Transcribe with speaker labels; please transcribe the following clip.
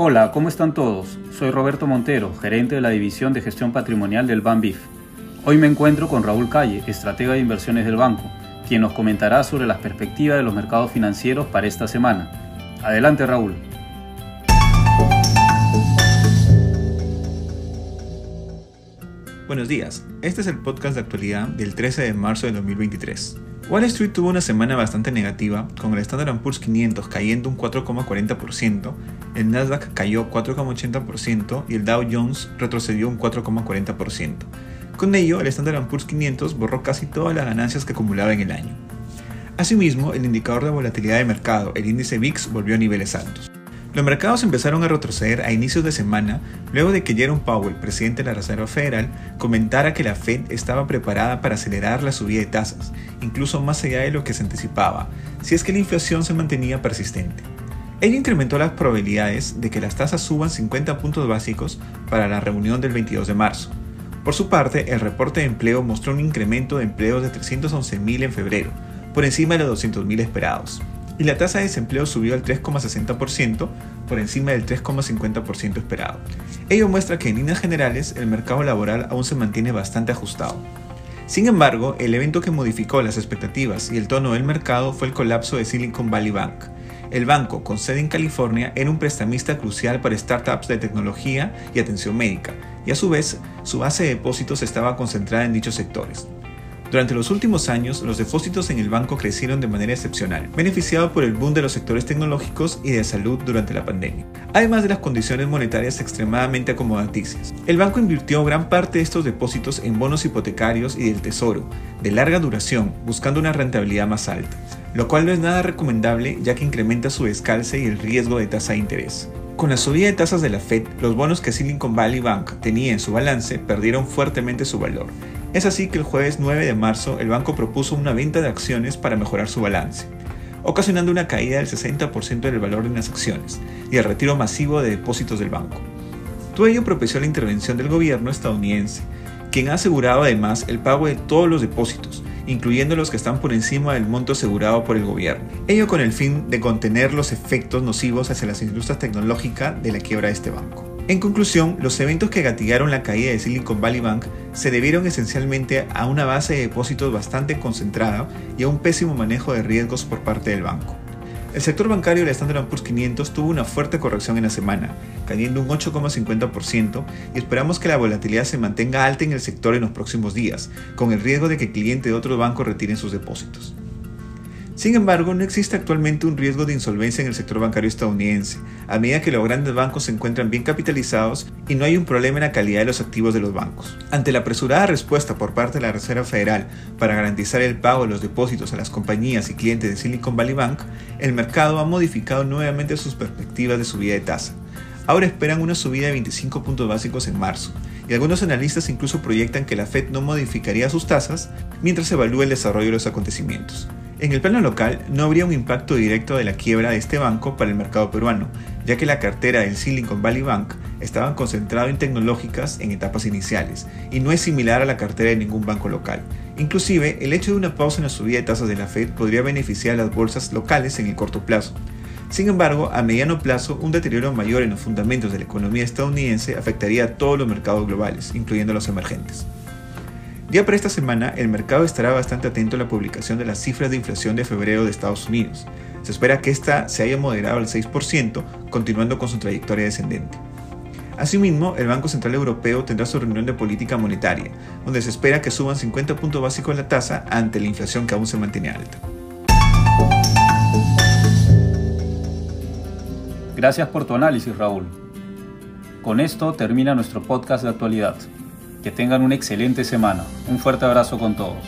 Speaker 1: Hola, ¿cómo están todos? Soy Roberto Montero, gerente de la División de Gestión Patrimonial del BANBIF. Hoy me encuentro con Raúl Calle, estratega de inversiones del banco, quien nos comentará sobre las perspectivas de los mercados financieros para esta semana. Adelante, Raúl.
Speaker 2: Buenos días, este es el podcast de actualidad del 13 de marzo de 2023. Wall Street tuvo una semana bastante negativa, con el Standard Poor's 500 cayendo un 4,40%, el Nasdaq cayó 4,80% y el Dow Jones retrocedió un 4,40%. Con ello, el Standard Poor's 500 borró casi todas las ganancias que acumulaba en el año. Asimismo, el indicador de volatilidad de mercado, el índice VIX, volvió a niveles altos. Los mercados empezaron a retroceder a inicios de semana luego de que Jerome Powell, presidente de la Reserva Federal, comentara que la Fed estaba preparada para acelerar la subida de tasas, incluso más allá de lo que se anticipaba, si es que la inflación se mantenía persistente. Ello incrementó las probabilidades de que las tasas suban 50 puntos básicos para la reunión del 22 de marzo. Por su parte, el reporte de empleo mostró un incremento de empleos de 311.000 en febrero, por encima de los 200.000 esperados y la tasa de desempleo subió al 3,60% por encima del 3,50% esperado. Ello muestra que en líneas generales el mercado laboral aún se mantiene bastante ajustado. Sin embargo, el evento que modificó las expectativas y el tono del mercado fue el colapso de Silicon Valley Bank. El banco, con sede en California, era un prestamista crucial para startups de tecnología y atención médica, y a su vez, su base de depósitos estaba concentrada en dichos sectores. Durante los últimos años, los depósitos en el banco crecieron de manera excepcional, beneficiado por el boom de los sectores tecnológicos y de salud durante la pandemia, además de las condiciones monetarias extremadamente acomodaticias. El banco invirtió gran parte de estos depósitos en bonos hipotecarios y del tesoro, de larga duración, buscando una rentabilidad más alta, lo cual no es nada recomendable ya que incrementa su descalce y el riesgo de tasa de interés. Con la subida de tasas de la Fed, los bonos que Silicon Valley Bank tenía en su balance perdieron fuertemente su valor es así que el jueves 9 de marzo el banco propuso una venta de acciones para mejorar su balance, ocasionando una caída del 60% del valor de las acciones y el retiro masivo de depósitos del banco. Todo ello propició la intervención del gobierno estadounidense, quien ha asegurado además el pago de todos los depósitos, incluyendo los que están por encima del monto asegurado por el gobierno. Ello con el fin de contener los efectos nocivos hacia las industrias tecnológicas de la quiebra de este banco. En conclusión, los eventos que gatillaron la caída de Silicon Valley Bank se debieron esencialmente a una base de depósitos bastante concentrada y a un pésimo manejo de riesgos por parte del banco. El sector bancario del Standard Poor's 500 tuvo una fuerte corrección en la semana, cayendo un 8,50% y esperamos que la volatilidad se mantenga alta en el sector en los próximos días, con el riesgo de que clientes de otros bancos retiren sus depósitos. Sin embargo, no existe actualmente un riesgo de insolvencia en el sector bancario estadounidense, a medida que los grandes bancos se encuentran bien capitalizados y no hay un problema en la calidad de los activos de los bancos. Ante la apresurada respuesta por parte de la Reserva Federal para garantizar el pago de los depósitos a las compañías y clientes de Silicon Valley Bank, el mercado ha modificado nuevamente sus perspectivas de subida de tasa. Ahora esperan una subida de 25 puntos básicos en marzo, y algunos analistas incluso proyectan que la Fed no modificaría sus tasas mientras se evalúa el desarrollo de los acontecimientos. En el plano local, no habría un impacto directo de la quiebra de este banco para el mercado peruano, ya que la cartera del Silicon Valley Bank estaba concentrada en tecnológicas en etapas iniciales y no es similar a la cartera de ningún banco local. Inclusive, el hecho de una pausa en la subida de tasas de la Fed podría beneficiar a las bolsas locales en el corto plazo. Sin embargo, a mediano plazo, un deterioro mayor en los fundamentos de la economía estadounidense afectaría a todos los mercados globales, incluyendo los emergentes. Ya para esta semana, el mercado estará bastante atento a la publicación de las cifras de inflación de febrero de Estados Unidos. Se espera que esta se haya moderado al 6%, continuando con su trayectoria descendente. Asimismo, el Banco Central Europeo tendrá su reunión de política monetaria, donde se espera que suban 50 puntos básicos la tasa ante la inflación que aún se mantiene alta.
Speaker 1: Gracias por tu análisis, Raúl. Con esto termina nuestro podcast de actualidad. Que tengan una excelente semana. Un fuerte abrazo con todos.